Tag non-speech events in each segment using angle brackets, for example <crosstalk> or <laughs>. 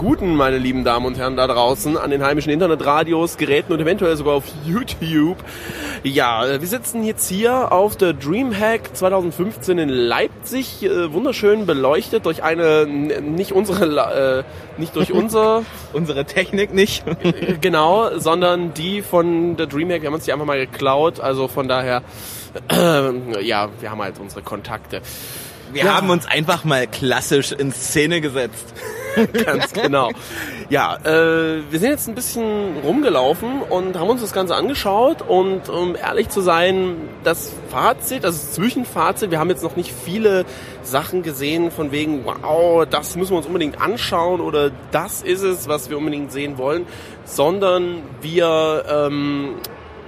guten, meine lieben Damen und Herren da draußen an den heimischen Internetradios, Geräten und eventuell sogar auf YouTube. Ja, wir sitzen jetzt hier auf der Dreamhack 2015 in Leipzig, äh, wunderschön beleuchtet durch eine, nicht unsere, äh, nicht durch unser, <laughs> Unsere Technik nicht. äh, genau, sondern die von der Dreamhack. Wir haben uns die einfach mal geklaut, also von daher, äh, ja, wir haben halt unsere Kontakte. Wir Ja. haben uns einfach mal klassisch in Szene gesetzt. <laughs> Ganz genau. Ja, äh, wir sind jetzt ein bisschen rumgelaufen und haben uns das Ganze angeschaut und um ehrlich zu sein, das Fazit, also das Zwischenfazit, wir haben jetzt noch nicht viele Sachen gesehen von wegen, wow, das müssen wir uns unbedingt anschauen oder das ist es, was wir unbedingt sehen wollen, sondern wir, ähm,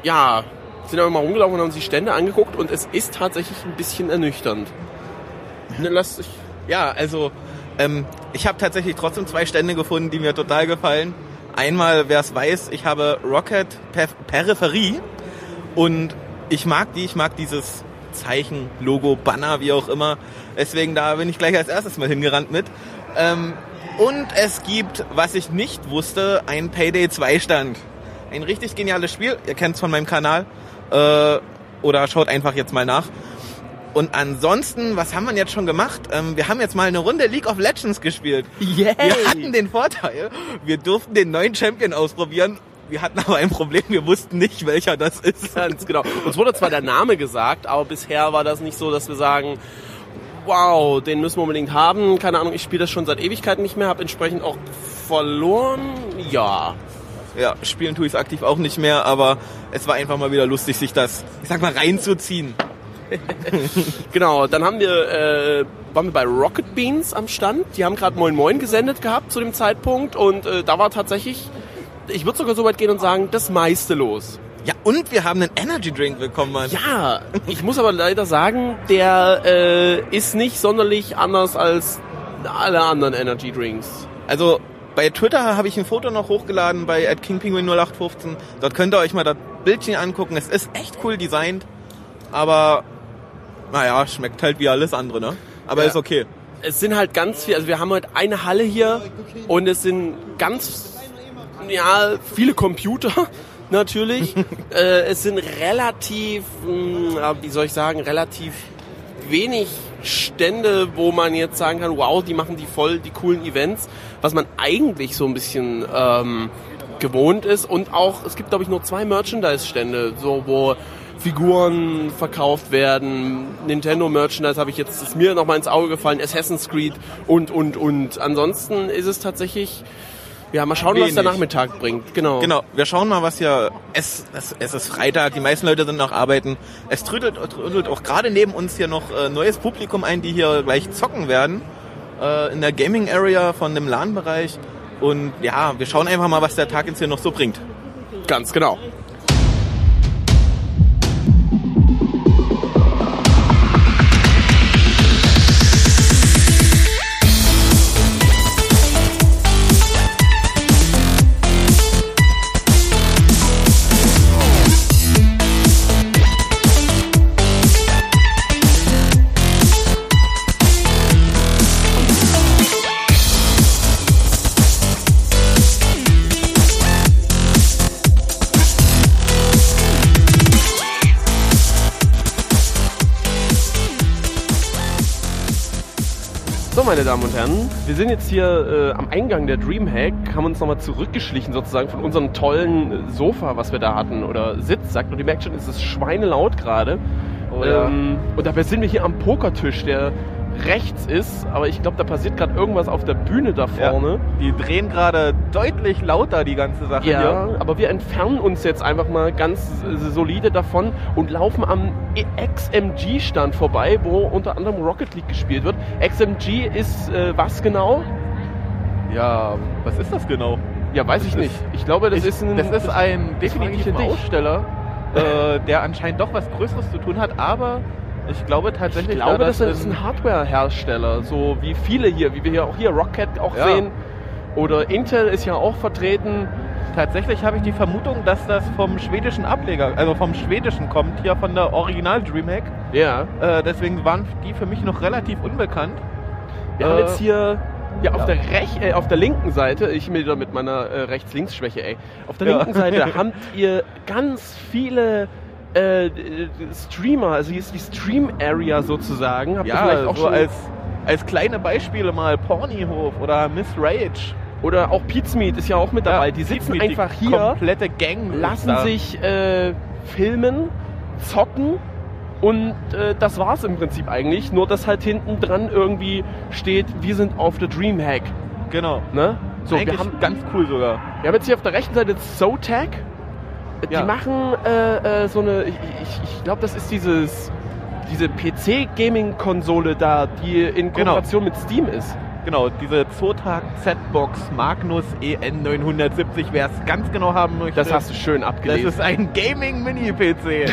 ja, sind einfach mal rumgelaufen und haben uns die Stände angeguckt und es ist tatsächlich ein bisschen ernüchternd. Ne, lass dich Ja, also ähm, ich habe tatsächlich trotzdem zwei Stände gefunden, die mir total gefallen. Einmal, wer es weiß, ich habe Rocket per Peripherie und ich mag die, ich mag dieses Zeichen, Logo, Banner, wie auch immer. Deswegen da bin ich gleich als erstes mal hingerannt mit. Ähm, und es gibt, was ich nicht wusste, ein Payday 2 Stand. Ein richtig geniales Spiel, ihr kennt es von meinem Kanal. Äh, oder schaut einfach jetzt mal nach. Und ansonsten, was haben wir jetzt schon gemacht? Ähm, wir haben jetzt mal eine Runde League of Legends gespielt. Yay! Wir hatten den Vorteil, wir durften den neuen Champion ausprobieren. Wir hatten aber ein Problem, wir wussten nicht, welcher das ist. <laughs> Ganz genau. Uns wurde zwar der Name gesagt, aber bisher war das nicht so, dass wir sagen, wow, den müssen wir unbedingt haben. Keine Ahnung, ich spiele das schon seit Ewigkeiten nicht mehr, habe entsprechend auch verloren. Ja. Ja, spielen tue ich es aktiv auch nicht mehr, aber es war einfach mal wieder lustig, sich das, ich sag mal, reinzuziehen. <laughs> Genau, dann haben wir, äh, waren wir bei Rocket Beans am Stand. Die haben gerade Moin Moin gesendet gehabt zu dem Zeitpunkt und äh, da war tatsächlich, ich würde sogar so weit gehen und sagen, das meiste los. Ja, und wir haben einen Energy Drink bekommen, Mann. Ja, ich muss aber leider sagen, der äh, ist nicht sonderlich anders als alle anderen Energy Drinks. Also bei Twitter habe ich ein Foto noch hochgeladen bei @kingpenguin0815. Dort könnt ihr euch mal das Bildchen angucken. Es ist echt cool designt, aber naja, schmeckt halt wie alles andere, ne? Aber Ja. ist okay. Es sind halt ganz viel, also wir haben heute eine Halle hier und es sind ganz, ja, viele Computer <laughs> natürlich. <laughs> äh, es sind relativ, mh, wie soll ich sagen, relativ wenig Stände, wo man jetzt sagen kann, wow, die machen die voll die coolen Events, was man eigentlich so ein bisschen ähm, gewohnt ist. Und auch, es gibt glaube ich nur zwei Merchandise-Stände, so wo Figuren verkauft werden. Nintendo Merchandise habe ich jetzt, ist mir nochmal ins Auge gefallen, Assassin's Creed und, und, und. Ansonsten ist es tatsächlich, ja, mal schauen, was Wenig. der Nachmittag bringt. Genau. Genau, wir schauen mal, was hier. Es, es, es ist Freitag, die meisten Leute sind noch arbeiten. Es trödelt, trödelt auch gerade neben uns hier noch äh, neues Publikum ein, die hier gleich zocken werden. Äh, in der Gaming Area von dem LAN-Bereich. Und ja, wir schauen einfach mal, was der Tag jetzt hier noch so bringt. Ganz genau. Meine Damen und Herren, wir sind jetzt hier äh, am Eingang der Dreamhack, haben uns nochmal zurückgeschlichen sozusagen von unserem tollen äh, Sofa, was wir da hatten, oder Sitz, sagt und ihr merkt schon, es ist schweinelaut gerade. Oh ja. ähm, und dabei sind wir hier am Pokertisch, der rechts ist, aber ich glaube, da passiert gerade irgendwas auf der Bühne da vorne. Die drehen gerade deutlich lauter die ganze Sache Ja, hier. aber wir entfernen uns jetzt einfach mal ganz solide davon und laufen am XMG-Stand vorbei, wo unter anderem Rocket League gespielt wird. XMG ist äh, was genau? Ja, was ist das genau? Ja, weiß ich nicht. Ich glaube, das ich, ist ein... das ist ein dich. Aussteller, äh, der anscheinend doch was Größeres zu tun hat, aber ich glaube tatsächlich, Ich glaube, da das ist in- ein Hardware-Hersteller, so wie viele hier, wie wir hier auch hier Rocket auch Ja. sehen. Oder Intel ist ja auch vertreten. Tatsächlich habe ich die Vermutung, dass das vom schwedischen Ableger, also vom schwedischen kommt, hier von der Original Dreamhack. Ja. Äh, deswegen waren die für mich noch relativ unbekannt. Wir haben Äh, jetzt hier ja, auf, ja. Der Rech äh, auf der linken Seite, ich wieder mit meiner äh, Rechts-Links-Schwäche, ey. Auf der Ja. linken Seite <laughs> habt ihr ganz viele äh, Streamer, also hier ist die Stream-Area sozusagen. Habt Ja, vielleicht auch so schon, als, als kleine Beispiele mal Pornyhof oder Miss Rage. oder auch Pizmeet ist ja auch mit dabei. Ja, die sitzen Pizmeet, die einfach hier, Komplette Gang. lassen sich äh, filmen, zocken und äh, das war's im Prinzip eigentlich. Nur dass halt hinten dran irgendwie steht, wir sind auf der Dreamhack. Genau. Ne? So, Eigentlich wir haben, ganz cool sogar. wir haben jetzt hier auf der rechten Seite Zotac. Die Ja. machen äh, äh, so eine, ich, ich, ich glaube, das ist dieses, diese PC-Gaming-Konsole da, die in Genau. Kooperation mit Steam ist. Genau, diese Zotac Z-Box Magnus E EN970, wer es ganz genau haben möchte. Das hast du schön das abgelesen. ist ein Gaming-Mini-PC.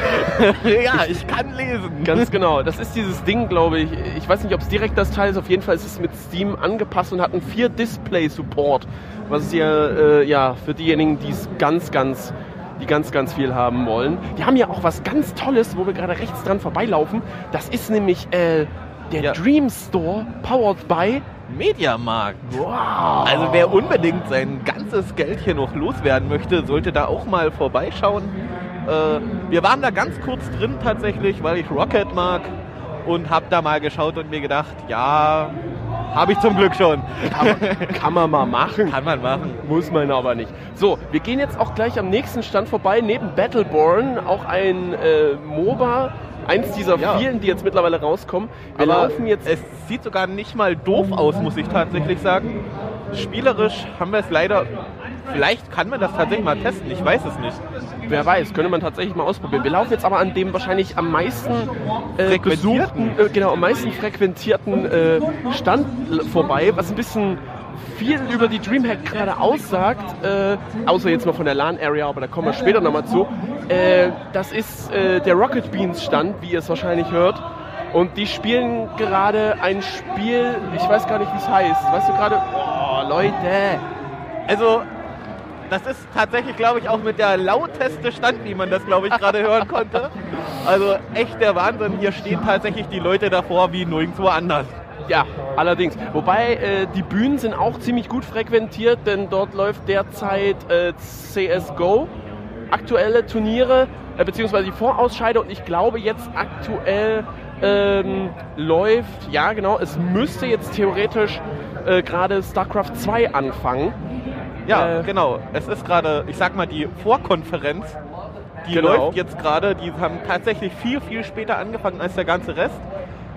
<laughs> ja, ich kann lesen. Ganz <laughs> genau. Das ist dieses Ding, glaube ich. Ich weiß nicht, ob es direkt das Teil ist. Auf jeden Fall ist es mit Steam angepasst und hat einen 4-Display-Support. Was ist ja, äh, ja für diejenigen, die es ganz, ganz, die ganz, ganz viel haben wollen. Die haben ja auch was ganz Tolles, wo wir gerade rechts dran vorbeilaufen. Das ist nämlich äh, der Ja. Dream Store, powered by. Mediamarkt. Wow. Also wer unbedingt sein ganzes Geld hier noch loswerden möchte, sollte da auch mal vorbeischauen. Äh, wir waren da ganz kurz drin tatsächlich, weil ich Rocket mag und hab da mal geschaut und mir gedacht, ja, habe ich zum Glück schon. Kann man mal machen. Kann man machen. Muss man aber nicht. So, wir gehen jetzt auch gleich am nächsten Stand vorbei. Neben Battleborn auch ein äh, MOBA. Eins dieser Ja. vielen, die jetzt mittlerweile rauskommen. Wir Aber laufen jetzt. Es sieht sogar nicht mal doof aus, muss ich tatsächlich sagen. Spielerisch haben wir es leider. Vielleicht kann man das tatsächlich mal testen, ich weiß es nicht. wer weiß, könnte man tatsächlich mal ausprobieren. Wir laufen jetzt aber an dem wahrscheinlich am meisten äh, Frequentierten. besuchten, äh, genau, am meisten frequentierten äh, Stand vorbei, was ein bisschen viel über die Dreamhack gerade aussagt, äh, außer jetzt noch von der LAN-Area, aber da kommen wir später nochmal zu. Äh, das ist äh, der Rocket Beans Stand, wie ihr es wahrscheinlich hört. Und die spielen gerade ein Spiel, ich weiß gar nicht, wie es heißt. Weißt du gerade? Leute! Also, das ist tatsächlich, glaube ich, auch mit der lauteste Stand, wie man das, glaube ich, gerade hören konnte. Also echt der Wahnsinn. Hier stehen tatsächlich die Leute davor wie nirgendwo anders. Ja, allerdings. Wobei äh, die Bühnen sind auch ziemlich gut frequentiert, denn dort läuft derzeit äh, CSGO, aktuelle Turniere, äh, beziehungsweise die Vorausscheide und ich glaube jetzt aktuell ähm, läuft, ja genau, es müsste jetzt theoretisch äh, gerade StarCraft 2 anfangen. Ja, Äh, genau. Es ist gerade, ich sag mal, die Vorkonferenz. Die Genau. läuft jetzt gerade. Die haben tatsächlich viel, viel später angefangen als der ganze Rest.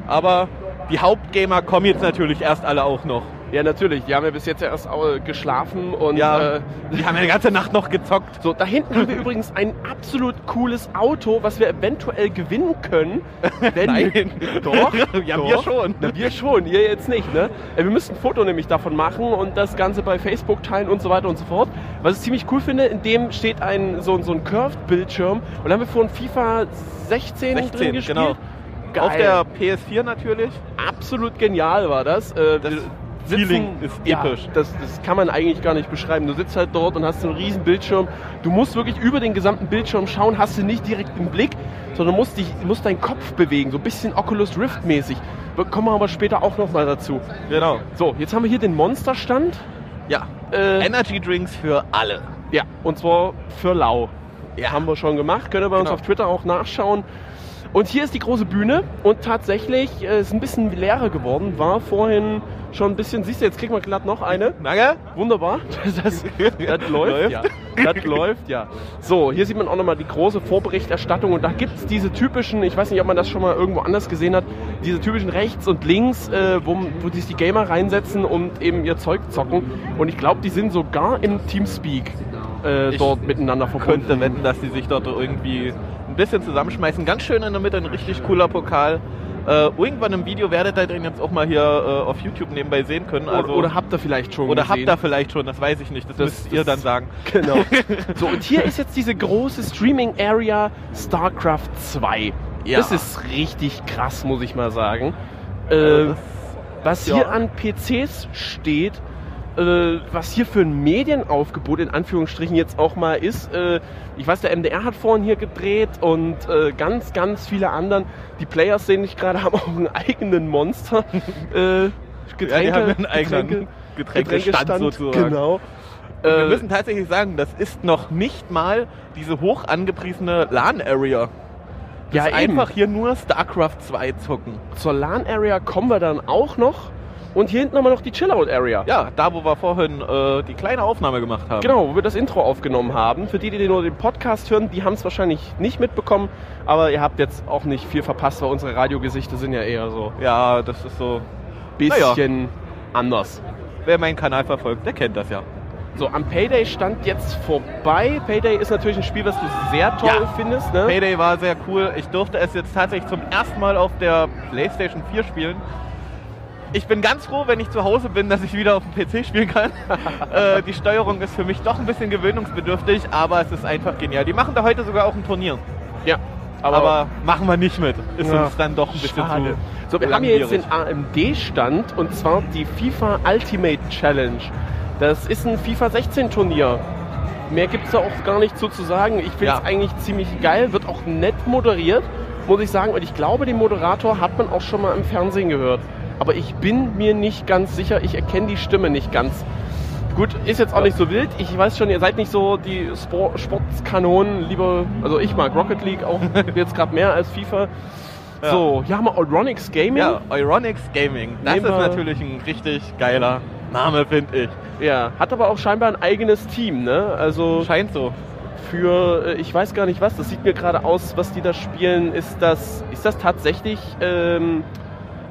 Aber die Hauptgamer kommen jetzt natürlich erst alle auch noch. Ja, natürlich, die haben ja bis jetzt erst äh, geschlafen und Ja, äh, die haben ja die ganze Nacht noch gezockt. So, da hinten haben wir übrigens ein absolut cooles Auto, was wir eventuell gewinnen können. <laughs> Wenn Nein. Doch, <laughs> Ja, doch. wir schon. Na, wir schon, ihr jetzt nicht, ne? Äh, Wir müssen ein Foto nämlich davon machen und das Ganze bei Facebook teilen und so weiter und so fort. Was ich ziemlich cool finde, in dem steht ein so, so ein Curved-Bildschirm und da haben wir vorhin FIFA 16, drin 16, gespielt. genau. Geil. Auf der PS4 natürlich. Absolut genial war das. Äh, Das wir Feeling ist ja, episch. Das, das kann man eigentlich gar nicht beschreiben. Du sitzt halt dort und hast so einen riesen Bildschirm. Du musst wirklich über den gesamten Bildschirm schauen, hast du nicht direkt im Blick, sondern musst, dich, musst deinen Kopf bewegen, so ein bisschen Oculus Rift mäßig. Wir kommen aber später auch nochmal dazu. Genau. So, jetzt haben wir hier den Monsterstand. Ja. Äh, Energy Drinks für alle. ja, und zwar für Lau. Ja. Haben wir schon gemacht, könnt ihr bei uns Genau. auf Twitter auch nachschauen. Und hier ist die große Bühne und tatsächlich äh, ist ein bisschen leerer geworden. War vorhin schon ein bisschen, siehst du, jetzt kriegen wir glatt noch eine. Danke. Wunderbar. <laughs> Das, das läuft, ja. Das läuft, ja. So, hier sieht man auch nochmal die große Vorberichterstattung und da gibt es diese typischen, ich weiß nicht, ob man das schon mal irgendwo anders gesehen hat, diese typischen rechts und links, äh, wo, wo sich die Gamer reinsetzen und eben ihr Zeug zocken. Und ich glaube, die sind sogar im Teamspeak äh, dort miteinander verbunden. Könnte wetten, dass die sich dort irgendwie ein bisschen zusammenschmeißen. Ganz schön in der Mitte, ein richtig cooler Pokal. Äh, irgendwann im Video werdet ihr den jetzt auch mal hier äh, auf YouTube nebenbei sehen können. Also, oder, oder habt ihr vielleicht schon oder gesehen? habt ihr vielleicht schon, das weiß ich nicht. Das, Das- müsst ihr das- dann sagen. <laughs> Genau. <laughs> So, und hier ist jetzt diese große Streaming-Area StarCraft 2. Ja. Das ist richtig krass, muss ich mal sagen. Äh, das- was ja. hier an PCs steht, äh, was hier für ein Medienaufgebot in Anführungsstrichen jetzt auch mal ist. Äh, ich weiß, der MDR hat vorhin hier gedreht und äh, ganz, ganz viele anderen. Die Players sehen ich gerade, <laughs> haben auch einen eigenen Monster. äh, <laughs> Getränke, ja, einen eigenen Getränke, Getränkestand Getränkestand, sozusagen. Genau. Wir Äh, müssen tatsächlich sagen, das ist noch nicht mal diese hoch angepriesene LAN-Area. ja, ist eben. einfach hier nur StarCraft 2 zocken. Zur LAN-Area kommen wir dann auch noch. Und hier hinten haben wir noch die Chillout-Area. Ja, da wo wir vorhin äh, die kleine Aufnahme gemacht haben. Genau, wo wir das Intro aufgenommen haben. Für die, die nur den Podcast hören, die haben es wahrscheinlich nicht mitbekommen. Aber ihr habt jetzt auch nicht viel verpasst, weil unsere Radiogesichter sind ja eher so Ja, das ist so. bisschen anders. Wer meinen Kanal verfolgt, der kennt das ja. So, am Payday stand jetzt vorbei. Payday ist natürlich ein Spiel, was du sehr toll Ja. findest. Ne? Payday war sehr cool. Ich durfte es jetzt tatsächlich zum ersten Mal auf der PlayStation 4 spielen. Ich bin ganz froh, wenn ich zu Hause bin, dass ich wieder auf dem PC spielen kann. <laughs> äh, die Steuerung ist für mich doch ein bisschen gewöhnungsbedürftig, aber es ist einfach genial. Die machen da heute sogar auch ein Turnier. Ja, Aber, machen wir nicht mit. Ist Ja. uns dann doch ein bisschen Schade. zu So, wir haben hier jetzt den. AMD-Stand und zwar die FIFA Ultimate Challenge. Das ist ein FIFA 16 Turnier. Mehr gibt es da auch gar nicht so zu sagen. Ich finde es Ja. eigentlich ziemlich geil, wird auch nett moderiert, muss ich sagen. Und ich glaube, den Moderator hat man auch schon mal im Fernsehen gehört. Aber ich bin mir nicht ganz sicher, ich erkenne die Stimme nicht ganz. Gut, ist jetzt auch nicht so wild. Ich weiß schon, ihr seid nicht so die Sport Sportskanonen, lieber, also ich mag Rocket League auch <laughs> jetzt gerade mehr als FIFA. So, hier haben wir Euronics Gaming. Ja, Euronics Gaming. Das Nehmen ist natürlich ein richtig geiler Name, finde ich. Ja, hat aber auch scheinbar ein eigenes Team, ne? Also Scheint so. für, äh, ich weiß gar nicht was, das sieht mir gerade aus, was die da spielen. Ist das, ist das tatsächlich, ähm,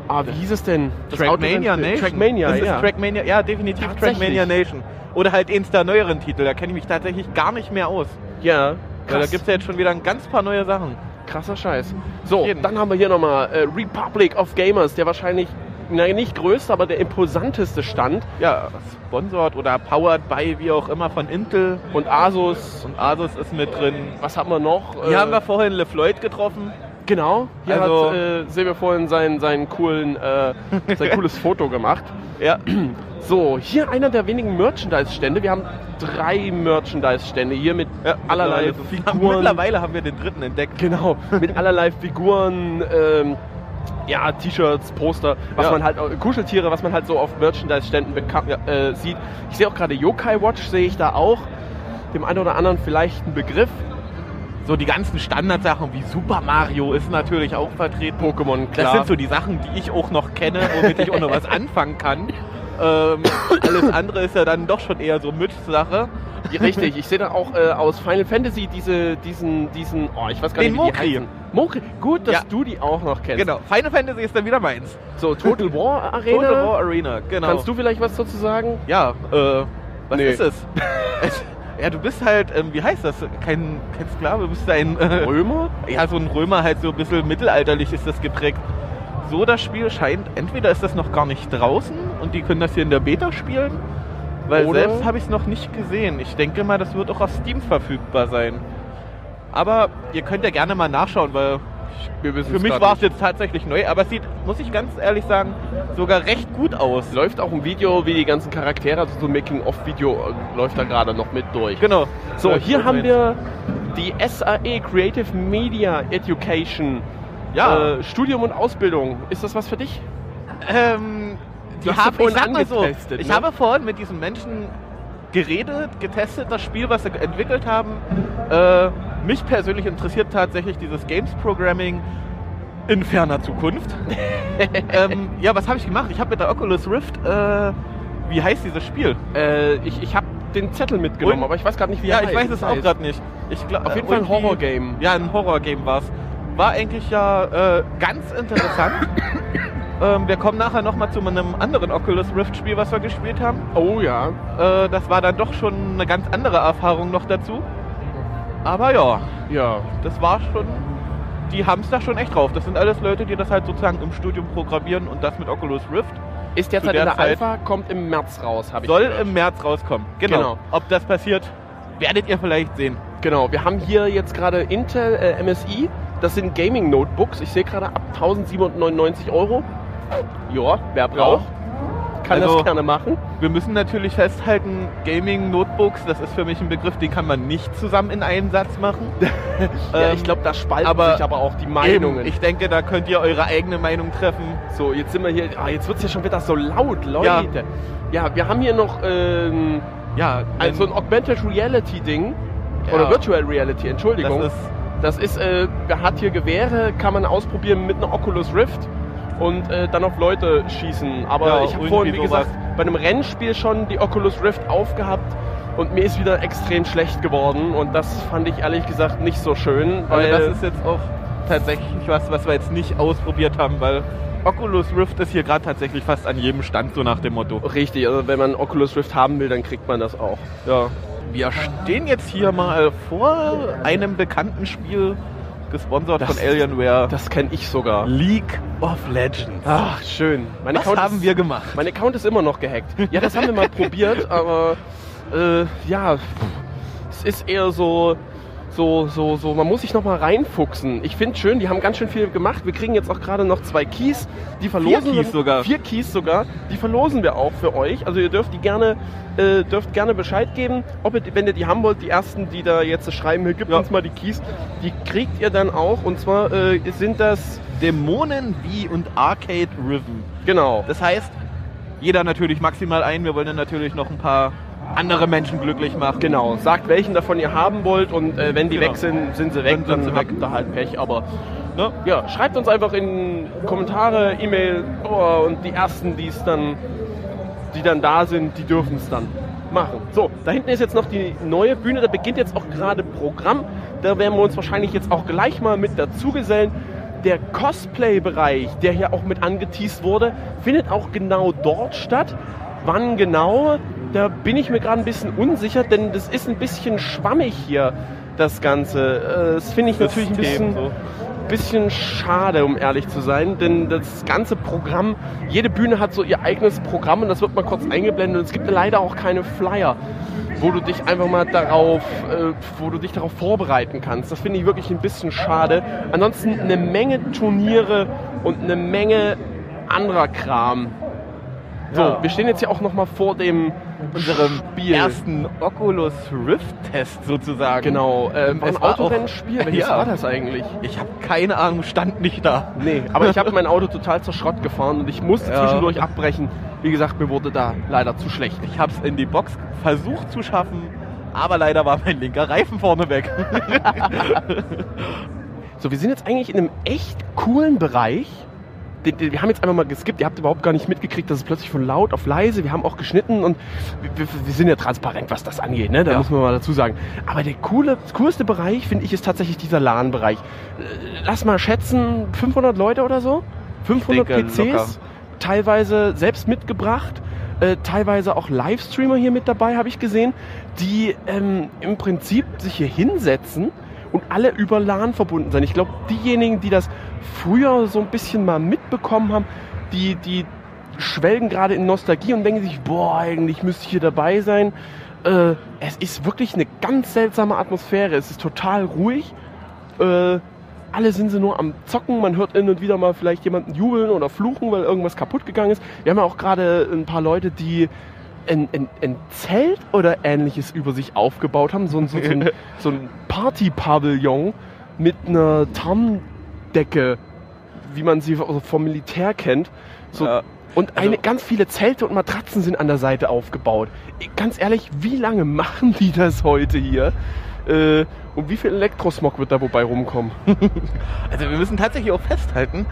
ah, wie hieß es denn? Das Trackmania Nation. Trackmania, ja. Trackmania, ja, definitiv. Trackmania Nation. Oder halt eins der neueren Titel, da kenne ich mich tatsächlich gar nicht mehr aus. ja, Weil da krass. gibt es ja jetzt schon wieder ein ganz paar neue Sachen. Krasser Scheiß. So, Jeden. dann haben wir hier nochmal äh, Republic of Gamers, der wahrscheinlich, nein, nicht größte, aber der imposanteste Stand. Ja, sponsored oder powered by, wie auch immer, von Intel. Und Asus, Und Asus ist mit drin. was haben wir noch? Hier Äh, haben wir vorhin LeFloid getroffen. Genau, hier Also- hat, äh, wir vorhin seinen, seinen coolen, äh, sein <laughs> cooles Foto gemacht. Ja, So, hier einer der wenigen Merchandise-Stände. Wir haben drei Merchandise-Stände hier mit ja allerlei haben- Figuren. Mittlerweile haben wir den dritten entdeckt. Genau, mit allerlei Figuren, ähm, ja, T-Shirts, Poster, was Ja. man halt, äh, Kuscheltiere, was man halt so auf Merchandise-Ständen äh, sieht. Ich sehe auch gerade Yokai Watch, sehe ich da auch. Dem einen oder anderen vielleicht ein Begriff. So die ganzen Standardsachen wie Super Mario ist natürlich auch vertreten. Pokémon, Das klar. sind so die Sachen, die ich auch noch kenne, womit ich auch noch was anfangen kann. Ähm, alles andere ist ja dann doch schon eher so Mischsache. Ja, Richtig, ich sehe da auch äh, aus Final Fantasy diese, diesen, diesen, oh, ich weiß gar Den nicht, wie Mokri. die heißen. Mokri. Gut, dass Ja. du die auch noch kennst. Genau, Final Fantasy ist dann wieder meins. So, Total <laughs> War Arena. Total War Arena, genau. Kannst du vielleicht was dazu sagen? Ja, äh, was Nee. ist es? <laughs> Ja, du bist halt, ähm, wie heißt das? Kein, kein Sklave, du bist ein, äh, Römer? ja, so ein Römer, halt so ein bisschen mittelalterlich ist das geprägt. So, das Spiel scheint, entweder ist das noch gar nicht draußen und die können das hier in der Beta spielen, weil Oder- selbst habe ich es noch nicht gesehen. Ich denke mal, das wird auch auf Steam verfügbar sein. Aber ihr könnt ja gerne mal nachschauen, weil Wir wissen für mich war es jetzt tatsächlich neu, aber es sieht, muss ich ganz ehrlich sagen, sogar recht gut aus. Läuft auch ein Video, wie die ganzen Charaktere, also so ein Making-of-Video äh, läuft da gerade noch mit durch. Genau. So, Läuft hier gut haben mit. wir die SAE Creative Media Education. Ja. Äh, Studium und Ausbildung. Ist das was für dich? Ähm, die Du hast haben, ja ich vorhin sag mal so, angetestet, ich ne? habe vorhin mit diesen Menschen geredet, getestet, das Spiel, was sie entwickelt haben. Äh, mich persönlich interessiert tatsächlich dieses Games Programming in ferner Zukunft. <laughs> ähm, ja, was habe ich gemacht? Ich habe mit der Oculus Rift, äh, wie heißt dieses Spiel? Äh, ich ich habe den Zettel mitgenommen, Und- aber ich weiß gerade nicht, wie ja, er ich heißt. weiß es auch gerade nicht. Ich glaub, Auf jeden Fall ein Horror-Game. Ja, ein Horror-Game war es. War eigentlich ja äh, ganz interessant. <coughs> ähm, wir kommen nachher nochmal zu einem anderen Oculus Rift-Spiel, was wir gespielt haben. Oh ja. Äh, das war dann doch schon eine ganz andere Erfahrung noch dazu. Aber ja, Ja. das war schon die haben es da schon echt drauf. Das sind alles Leute, die das halt sozusagen im Studium programmieren und das mit Oculus Rift. Ist derzeit Zu der in der Zeit- Alpha, kommt im März raus, habe ich Soll gehört. im März rauskommen. Genau. Genau. Ob das passiert, werdet ihr vielleicht sehen. Genau, wir haben hier jetzt gerade Intel äh, MSI. Das sind Gaming Notebooks. Ich sehe gerade ab 1799 Euro. Ja, wer braucht, kann Also- das gerne machen. Wir müssen natürlich festhalten, Gaming-Notebooks, das ist für mich ein Begriff, den kann man nicht zusammen in einen Satz machen. <laughs> ja, <laughs> Ähm, ich glaube, da spalten aber sich aber auch die Meinungen. Eben, ich denke, da könnt ihr eure eigene Meinung treffen. so, jetzt sind wir hier. Ah, jetzt wird es hier schon wieder so laut, Leute. Ja, wir haben hier noch ähm, Ja, also ein Augmented Reality Ding. Ja. Oder Virtual Reality, Entschuldigung. das ist Das ist, äh, hat hier Gewehre, kann man ausprobieren mit einer Oculus Rift und äh, dann auf Leute schießen. Aber Ja, ich habe vorhin, wie sowas. gesagt, bei einem Rennspiel schon die Oculus Rift aufgehabt und mir ist wieder extrem schlecht geworden und das fand ich ehrlich gesagt nicht so schön. Weil Weil das ist jetzt auch tatsächlich was, was wir jetzt nicht ausprobiert haben, weil Oculus Rift ist hier gerade tatsächlich fast an jedem Stand, so nach dem Motto. richtig, also wenn man Oculus Rift haben will, dann kriegt man das auch. Ja. Wir stehen jetzt hier mal vor einem bekannten Spiel, gesponsert Das- von Alienware. Das kenne ich sogar. League of Legends. Ach, schön. Mein Was Account haben ist, wir gemacht? Mein Account ist immer noch gehackt. Ja, das haben wir mal <laughs> probiert, aber äh, ja, es ist eher so, so, so, so, man muss sich noch mal reinfuchsen. Ich finde schön, die haben ganz schön viel gemacht. Wir kriegen jetzt auch gerade noch zwei Keys, die verlosen Keys wir, sogar. Vier Keys sogar, die verlosen wir auch für euch. Also ihr dürft die gerne, äh, dürft gerne Bescheid geben, ob ihr, wenn ihr die haben wollt, die ersten, die da jetzt schreiben, hier, gibt Ja. uns mal die Keys, die kriegt ihr dann auch. Und zwar äh, sind das, Dämonen wie und Arcade Rhythm. genau, Das heißt, jeder natürlich maximal ein. Wir wollen dann natürlich noch ein paar andere Menschen glücklich machen. Genau, sagt welchen davon ihr haben wollt und äh, wenn die Genau. weg sind, sind sie weg, Dann dann, sind sie weg. ihr halt Pech. Aber ne, ja, schreibt uns einfach in Kommentare, E-Mail oh, und die ersten, die es dann, die dann da sind, die dürfen es dann machen. So, da hinten ist jetzt noch die neue Bühne, da beginnt jetzt auch gerade Programm. Da werden wir uns wahrscheinlich jetzt auch gleich mal mit dazu gesellen. Der Cosplay-Bereich, der hier auch mit angeteased wurde, findet auch genau dort statt. Wann genau, da bin ich mir gerade ein bisschen unsicher, denn das ist ein bisschen schwammig hier, das Ganze. Äh, Das finde ich natürlich ein bisschen, so. bisschen schade, um ehrlich zu sein, denn das ganze Programm, jede Bühne hat so ihr eigenes Programm und das wird mal kurz eingeblendet und es gibt leider auch keine Flyer, wo du dich einfach mal darauf, äh, wo du dich darauf vorbereiten kannst. Das finde ich wirklich ein bisschen schade. Ansonsten eine Menge Turniere und eine Menge anderer Kram. So, Ja. wir stehen jetzt ja auch noch mal vor dem Unserem Spiel. ersten Oculus Rift-Test sozusagen. Genau, äh, ein Es war auch- Autorennspiel. Welches Ja. war das eigentlich? Ich habe keine Ahnung, stand nicht da. Nee, aber ich habe mein Auto total zur Schrott gefahren und ich musste Ja. zwischendurch abbrechen. Wie gesagt, mir wurde da leider zu schlecht. Ich habe es in die Box versucht zu schaffen, aber leider war mein linker Reifen vorne weg. <laughs> So, wir sind jetzt eigentlich in einem echt coolen Bereich. Wir haben jetzt einfach mal geskippt. Ihr habt überhaupt gar nicht mitgekriegt, dass es plötzlich von laut auf leise. Wir haben auch geschnitten und wir, wir, wir sind ja transparent, was das angeht. Ne? Da Ja. muss man mal dazu sagen. Aber der coole, coolste Bereich, finde ich, ist tatsächlich dieser LAN-Bereich. Äh, Lass mal schätzen, 500 Leute oder so? 500 denke, PCs, locker. teilweise selbst mitgebracht. Äh, teilweise auch Livestreamer hier mit dabei, habe ich gesehen, die ähm, im Prinzip sich hier hinsetzen und alle über LAN verbunden sind. Ich glaube, diejenigen, die das früher so ein bisschen mal mitbekommen haben, die, die schwelgen gerade in Nostalgie und denken sich, boah, eigentlich müsste ich hier dabei sein. Äh, es ist wirklich eine ganz seltsame Atmosphäre. Es ist total ruhig. Äh, alle sind sie nur am Zocken. Man hört hin und wieder mal vielleicht jemanden jubeln oder fluchen, weil irgendwas kaputt gegangen ist. Wir haben ja auch gerade ein paar Leute, die ein, ein, ein Zelt oder ähnliches über sich aufgebaut haben. So ein, so, so ein, so ein <laughs> Party-Pavillon mit einer Tarndecke, wie man sie also vom Militär kennt. So, Ja, und also- eine, ganz viele Zelte und Matratzen sind an der Seite aufgebaut. Ganz ehrlich, wie lange machen die das heute hier? Äh, und wie viel Elektrosmog wird da wobei rumkommen? <laughs> Also wir müssen tatsächlich auch festhalten,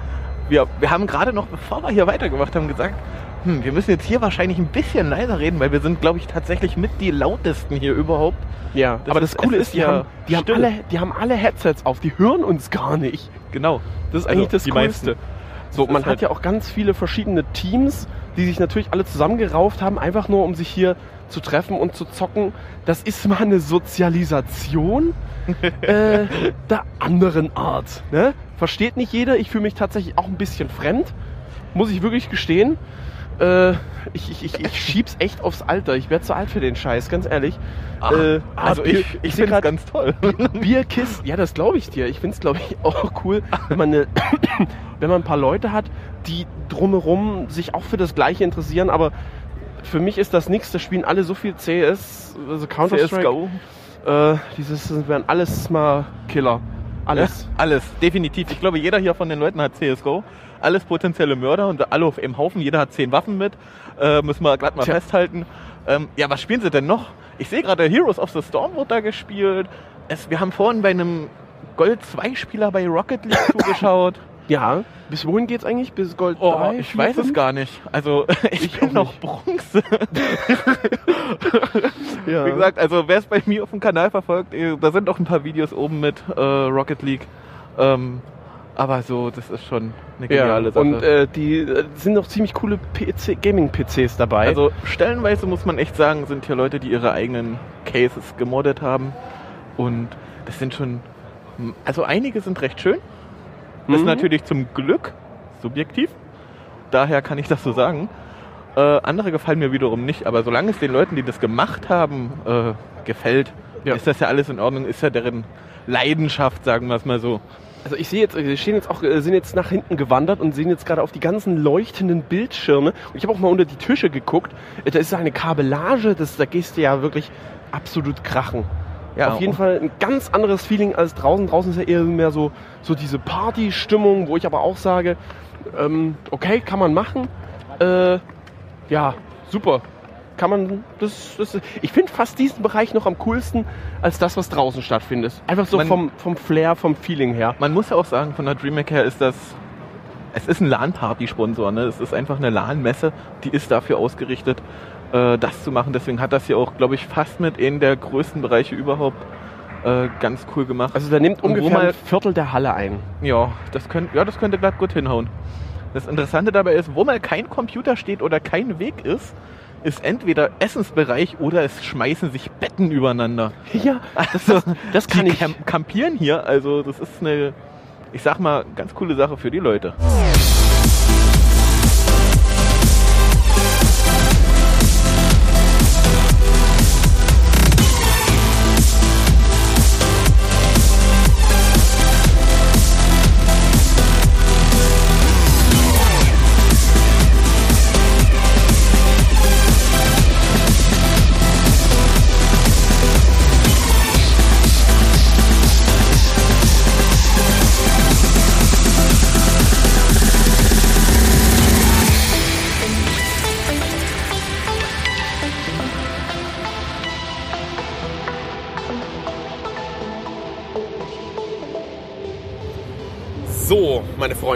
wir, wir haben gerade noch, bevor wir hier weitergemacht haben, gesagt, hm, wir müssen jetzt hier wahrscheinlich ein bisschen leiser reden, weil wir sind, glaube ich, tatsächlich mit die lautesten hier überhaupt. Ja, Das aber das Coole ist, die, ja haben, die, haben alle, die haben alle Headsets auf, die hören uns gar nicht. Genau. Das ist Also, eigentlich das die Coolste. meisten. So, Das man hat halt- ja auch ganz viele verschiedene Teams, die sich natürlich alle zusammengerauft haben, einfach nur um sich hier zu treffen und zu zocken, das ist mal eine Sozialisation <laughs> äh, der anderen Art. Ne? Versteht nicht jeder. Ich fühle mich tatsächlich auch ein bisschen fremd, muss ich wirklich gestehen. Äh, ich, ich, ich, ich schieb's echt aufs Alter. Ich werde zu alt für den Scheiß, ganz ehrlich. Ach, äh, also Bier- ich, ich finde ganz toll. <laughs> Bierkisten, ja, das glaube ich dir. Ich finde es, glaube ich, <laughs> auch cool, wenn man, eine, <coughs> wenn man ein paar Leute hat, die drumherum sich auch für das Gleiche interessieren, aber für mich ist das nichts. Da spielen alle so viel CS, also Counter-Strike. CSGO. Äh, dieses das wären alles mal Killer. Alles. Ja, alles, definitiv. Ich glaube, jeder hier von den Leuten hat CSGO. Alles potenzielle Mörder und alle auf einem Haufen. Jeder hat zehn Waffen mit. Äh, müssen wir glatt mal Tja. festhalten. Ähm, ja, was spielen sie denn noch? Ich sehe gerade Heroes of the Storm wird da gespielt. Es, wir haben vorhin bei einem Gold 2 Spieler bei Rocket League <coughs> zugeschaut. Ja. Bis wohin geht's eigentlich? Bis Gold Oh, 3, ich 4, weiß es 5? gar nicht. Also <laughs> ich, Ich bin noch nicht. Bronze. <laughs> Ja. Wie gesagt, also wer es bei mir auf dem Kanal verfolgt, eh, da sind auch ein paar Videos oben mit äh, Rocket League. Ähm, aber so, das ist schon eine ja. geniale Sache. Und äh, die äh, sind noch ziemlich coole PC, Gaming-PCs dabei. also stellenweise muss man echt sagen, sind hier Leute, die ihre eigenen Cases gemoddet haben. Und das sind schon, also einige sind recht schön. Das ist Mhm. natürlich zum Glück subjektiv. Daher kann ich das so sagen. Äh, andere gefallen mir wiederum nicht. Aber solange es den Leuten, die das gemacht haben, äh, gefällt, Ja. ist das ja alles in Ordnung. Ist ja deren Leidenschaft, sagen wir es mal so. Also ich sehe jetzt, wir stehen jetzt auch, äh, sind jetzt nach hinten gewandert und sehen jetzt gerade auf die ganzen leuchtenden Bildschirme. Und ich habe auch mal unter die Tische geguckt. Äh, Da ist eine Kabellage, das, da gehst du ja wirklich absolut krachen. Ja, auf jeden Fall ein ganz anderes Feeling als draußen. Draußen ist ja eher mehr so, so diese Party-Stimmung, wo ich aber auch sage, ähm, okay, kann man machen. Äh, ja, super. Kann man, das, das ich finde fast diesen Bereich noch am coolsten als das, was draußen stattfindet. Einfach so Man- vom, vom Flair, vom Feeling her. Man muss ja auch sagen, von der DreamHack her ist das, es ist ein LAN-Party-Sponsor, ne? Es ist einfach eine LAN-Messe, die ist dafür ausgerichtet, äh, das zu machen. Deswegen hat das hier auch, glaube ich, fast mit in der größten Bereiche überhaupt äh, ganz cool gemacht. Also der nimmt ungefähr mal- ein Viertel der Halle ein. Ja, das könnte, ja, das könnte glatt gut hinhauen. Das Interessante dabei ist, wo mal kein Computer steht oder kein Weg ist, ist entweder Essensbereich oder es schmeißen sich Betten übereinander. <laughs> Ja, Also, das kann die ich. camp campieren hier, also das ist eine, ich sag mal, ganz coole Sache für die Leute.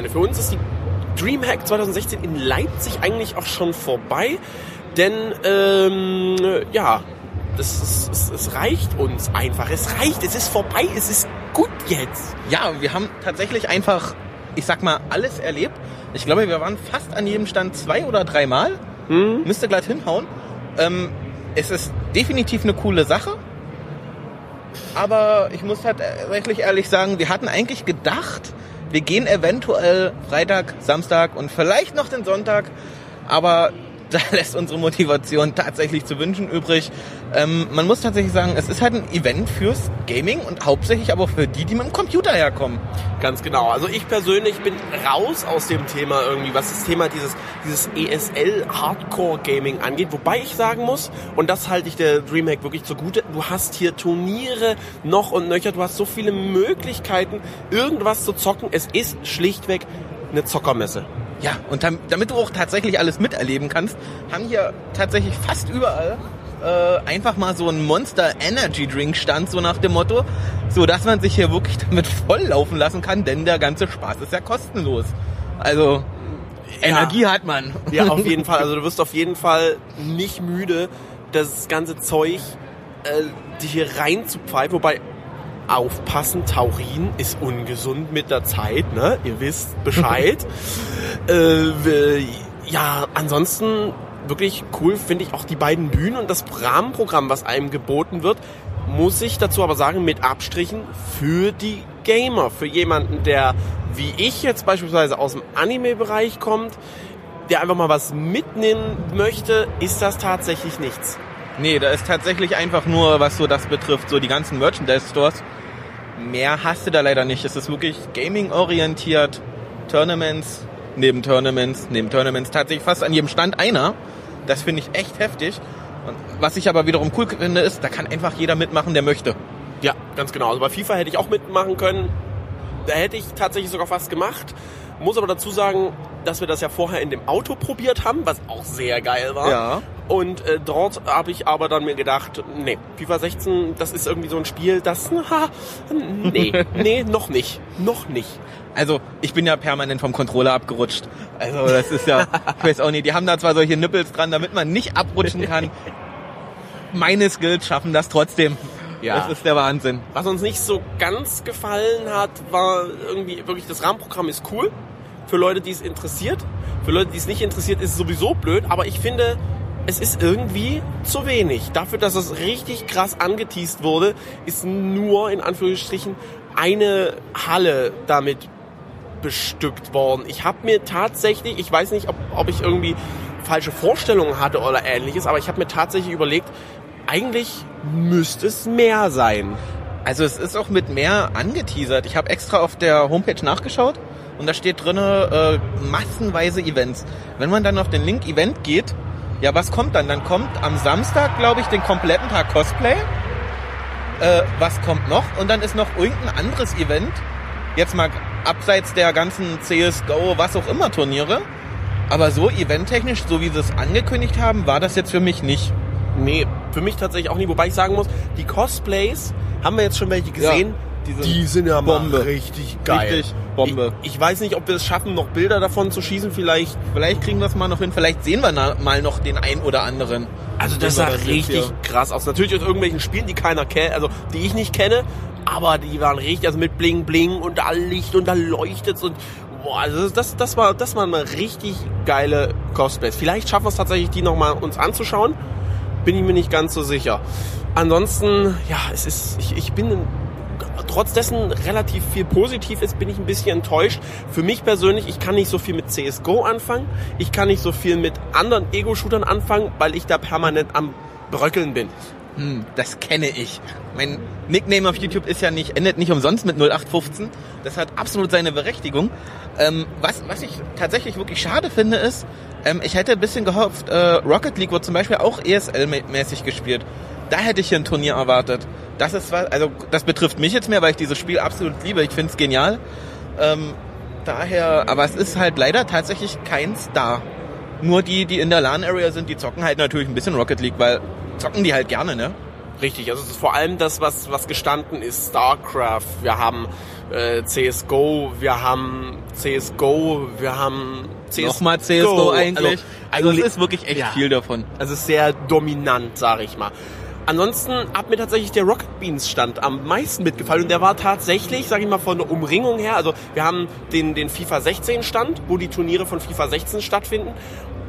Freunde, für uns ist die Dreamhack 2016 in Leipzig eigentlich auch schon vorbei. Denn, ähm, ja, das es, es reicht uns einfach. Es reicht, es ist vorbei, es ist gut jetzt. Ja, wir haben tatsächlich einfach, ich sag mal, alles erlebt. Ich glaube, wir waren fast an jedem Stand zwei oder dreimal. Müsste glatt hinhauen. Ähm, es ist definitiv eine coole Sache. Aber ich muss tatsächlich ehrlich sagen, wir hatten eigentlich gedacht, wir gehen eventuell Freitag, Samstag und vielleicht noch den Sonntag. Aber da <laughs> lässt unsere Motivation tatsächlich zu wünschen übrig. Ähm, man muss tatsächlich sagen, es ist halt ein Event fürs Gaming und hauptsächlich aber für die, die mit dem Computer herkommen. Ganz genau. Also ich persönlich bin raus aus dem Thema irgendwie, was das Thema dieses, dieses ESL Hardcore Gaming angeht. Wobei ich sagen muss, und das halte ich der Dreamhack wirklich zugute, du hast hier Turniere noch und nöcher, du hast so viele Möglichkeiten, irgendwas zu zocken. Es ist schlichtweg eine Zockermesse. Ja, und dam- damit du auch tatsächlich alles miterleben kannst, haben hier tatsächlich fast überall äh, einfach mal so ein Monster Energy Drink stand, so nach dem Motto, so dass man sich hier wirklich damit volllaufen lassen kann, denn der ganze Spaß ist ja kostenlos. Also Energie hat man. Ja, auf <laughs> jeden Fall. Also du wirst auf jeden Fall nicht müde, das ganze Zeug äh, die hier rein zu pfeifen. Wobei, aufpassen, Taurin ist ungesund mit der Zeit, ne? Ihr wisst Bescheid. <laughs> äh, ja, ansonsten wirklich cool finde ich auch die beiden Bühnen und das Rahmenprogramm, was einem geboten wird, muss ich dazu aber sagen, mit Abstrichen für die Gamer, für jemanden, der wie ich jetzt beispielsweise aus dem Anime-Bereich kommt, der einfach mal was mitnehmen möchte, ist das tatsächlich nichts. Nee, da ist tatsächlich einfach nur, was so das betrifft, so die ganzen Merchandise-Stores. Mehr hast du da leider nicht. Es ist wirklich Gaming-orientiert, Tournaments, neben Tournaments, neben Tournaments, tatsächlich fast an jedem Stand einer. Das finde ich echt heftig. Und was ich aber wiederum cool finde, ist, da kann einfach jeder mitmachen, der möchte. Ja, ganz genau. Also bei FIFA hätte ich auch mitmachen können. Da hätte ich tatsächlich sogar fast gemacht. Muss aber dazu sagen, dass wir das ja vorher in dem Auto probiert haben, was auch sehr geil war. Ja. Und äh, dort habe ich aber dann mir gedacht, nee, FIFA 16, das ist irgendwie so ein Spiel, das, <laughs> ha, nee, nee, noch nicht, noch nicht. Also, ich bin ja permanent vom Controller abgerutscht. Also, das ist ja, ich weiß auch nicht, die haben da zwar solche Nippels dran, damit man nicht abrutschen kann. Meine Skills schaffen das trotzdem. Ja. Das ist der Wahnsinn. Was uns nicht so ganz gefallen hat, war irgendwie wirklich, das Rahmenprogramm ist cool. Für Leute, die es interessiert. Für Leute, die es nicht interessiert, ist es sowieso blöd. Aber ich finde, es ist irgendwie zu wenig. Dafür, dass es richtig krass angeteased wurde, ist nur in Anführungsstrichen eine Halle damit bestückt worden. Ich habe mir tatsächlich, ich weiß nicht, ob, ob ich irgendwie falsche Vorstellungen hatte oder ähnliches, aber ich habe mir tatsächlich überlegt, eigentlich müsste es mehr sein. Also es ist auch mit mehr angeteasert. Ich habe extra auf der Homepage nachgeschaut und da steht drinne äh, massenweise Events. Wenn man dann auf den Link Event geht, ja, was kommt dann? Dann kommt am Samstag, glaube ich, den kompletten Tag Cosplay. Äh, was kommt noch? Und dann ist noch irgendein anderes Event. Jetzt mal abseits der ganzen CSGO, was auch immer Turniere. Aber so eventtechnisch, so wie sie es angekündigt haben, war das jetzt für mich nicht. Nee, für mich tatsächlich auch nie. Wobei ich sagen muss, die Cosplays, haben wir jetzt schon welche gesehen? Die sind die sind ja Bombe. mal richtig geil. Richtig Bombe. Ich, ich weiß nicht, ob wir es schaffen, noch Bilder davon zu schießen. Vielleicht. Vielleicht kriegen wir es mal noch hin. Vielleicht sehen wir na, mal noch den ein oder anderen. Also das sah richtig krass aus. Natürlich aus irgendwelchen Spielen, die keiner kennt, also die ich nicht kenne, aber die waren richtig, also mit Bling Bling und da Licht und da leuchtet's und boah, also das, das war, das waren mal richtig geile Cosplays. Vielleicht schaffen wir es tatsächlich, die noch mal uns anzuschauen. Bin ich mir nicht ganz so sicher. Ansonsten, ja, es ist, ich, ich bin trotz dessen relativ viel positiv ist, bin ich ein bisschen enttäuscht. Für mich persönlich, ich kann nicht so viel mit CSGO anfangen. Ich kann nicht so viel mit anderen Ego-Shootern anfangen, weil ich da permanent am Bröckeln bin. Hm, das kenne ich. Mein Nickname auf YouTube ist ja nicht, endet nicht umsonst mit 0815. Das hat absolut seine Berechtigung. Ähm, was, was ich tatsächlich wirklich schade finde, ist, ähm, ich hätte ein bisschen gehofft, äh, Rocket League wird zum Beispiel auch ESL-mäßig gespielt. Da hätte ich hier ein Turnier erwartet. Das ist was, also das betrifft mich jetzt mehr, weil ich dieses Spiel absolut liebe. Ich finde es genial. Ähm, daher, aber es ist halt leider tatsächlich kein Star. Nur die, die in der LAN-Area sind, die zocken halt natürlich ein bisschen Rocket League, weil zocken die halt gerne, ne? Richtig, also es ist vor allem das, was, was gestanden ist. StarCraft, wir haben äh, CSGO, wir haben CSGO, wir haben CSGO. Nochmal CSGO eigentlich. Also, eigentlich es ist wirklich echt ja. viel davon. Also es ist sehr dominant, sage ich mal. Ansonsten hat mir tatsächlich der Rocket Beans Stand am meisten mitgefallen und der war tatsächlich, sage ich mal, von der Umringung her. Also wir haben den, den FIFA 16 Stand, wo die Turniere von FIFA 16 stattfinden.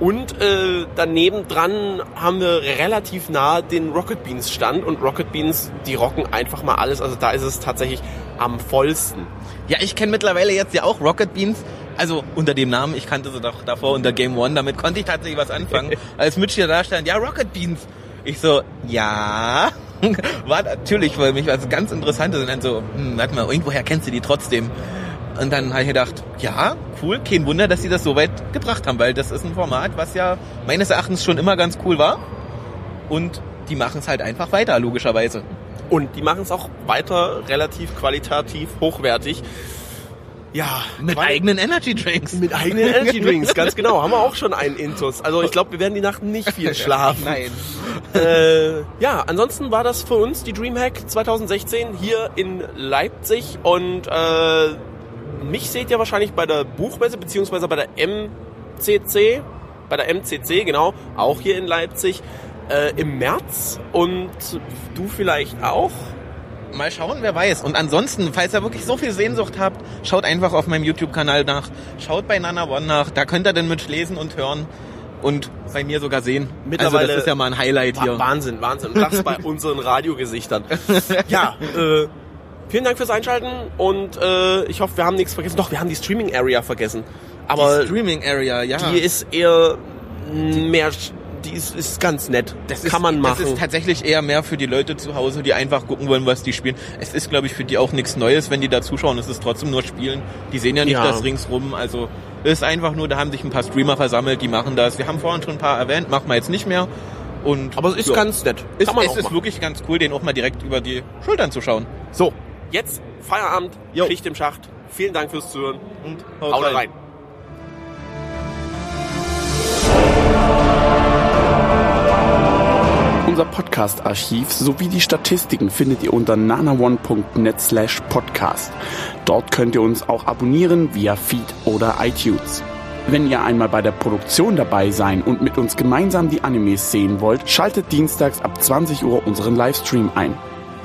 Und äh, daneben dran haben wir relativ nah den Rocket Beans Stand und Rocket Beans, die rocken einfach mal alles. Also da ist es tatsächlich am vollsten. Ja, ich kenne mittlerweile jetzt ja auch Rocket Beans. Also unter dem Namen, ich kannte sie doch davor unter Game One, damit konnte ich tatsächlich was anfangen. <laughs> Als Mitch hier da stand, ja, Rocket Beans. Ich so, ja. <laughs> War natürlich für mich was ganz Interessantes. Und dann so, hm, warte mal, irgendwoher kennst du die trotzdem. Und dann habe ich gedacht, ja, cool, kein Wunder, dass sie das so weit gebracht haben, weil das ist ein Format, was ja meines Erachtens schon immer ganz cool war. Und die machen es halt einfach weiter, logischerweise. Und die machen es auch weiter relativ qualitativ hochwertig. Ja, Mit eigenen Energy Drinks. Mit eigenen Energy <laughs> Drinks, ganz genau. Haben wir auch schon einen Intus. Also ich glaube, wir werden die Nacht nicht viel <laughs> schlafen. Nein. Äh, ja, ansonsten war das für uns die Dreamhack 2016 hier in Leipzig und äh, mich seht ihr wahrscheinlich bei der Buchmesse beziehungsweise bei der MCC, bei der MCC, genau, auch hier in Leipzig äh, im März und du vielleicht auch. Mal schauen, wer weiß. Und ansonsten, falls ihr wirklich so viel Sehnsucht habt, schaut einfach auf meinem YouTube-Kanal nach. Schaut bei Nana One nach. Da könnt ihr den mit lesen und hören. und bei mir sogar sehen. Mittlerweile also das ist ja mal ein Highlight hier. Wahnsinn, Wahnsinn. Und das bei <laughs> unseren Radiogesichtern. <laughs> Ja, äh, vielen Dank fürs Einschalten und äh, ich hoffe, wir haben nichts vergessen. Doch, wir haben die Streaming Area vergessen. Aber die Streaming Area, ja. die ist eher mehr, die ist, ist ganz nett. Das kann ist, man machen. Das ist tatsächlich eher mehr für die Leute zu Hause, die einfach gucken wollen, was die spielen. Es ist, glaube ich, für die auch nichts Neues, wenn die da zuschauen. Es ist trotzdem nur Spielen. Die sehen ja nicht Ja. das ringsrum. Also ist einfach nur, da haben sich ein paar Streamer versammelt, die machen das. Wir haben vorhin schon ein paar erwähnt, machen wir jetzt nicht mehr. Und Aber es ist ja. ganz nett. es, kann man es ist machen. wirklich ganz cool, den auch mal direkt über die Schultern zu schauen. So, jetzt Feierabend, Jo. Schicht im Schacht. Vielen Dank fürs Zuhören. Und Haut rein. Unser Podcast-Archiv sowie die Statistiken findet ihr unter nanaone.net slash podcast. Dort könnt ihr uns auch abonnieren via Feed oder iTunes. Wenn ihr einmal bei der Produktion dabei sein und mit uns gemeinsam die Animes sehen wollt, schaltet dienstags ab 20 Uhr unseren Livestream ein.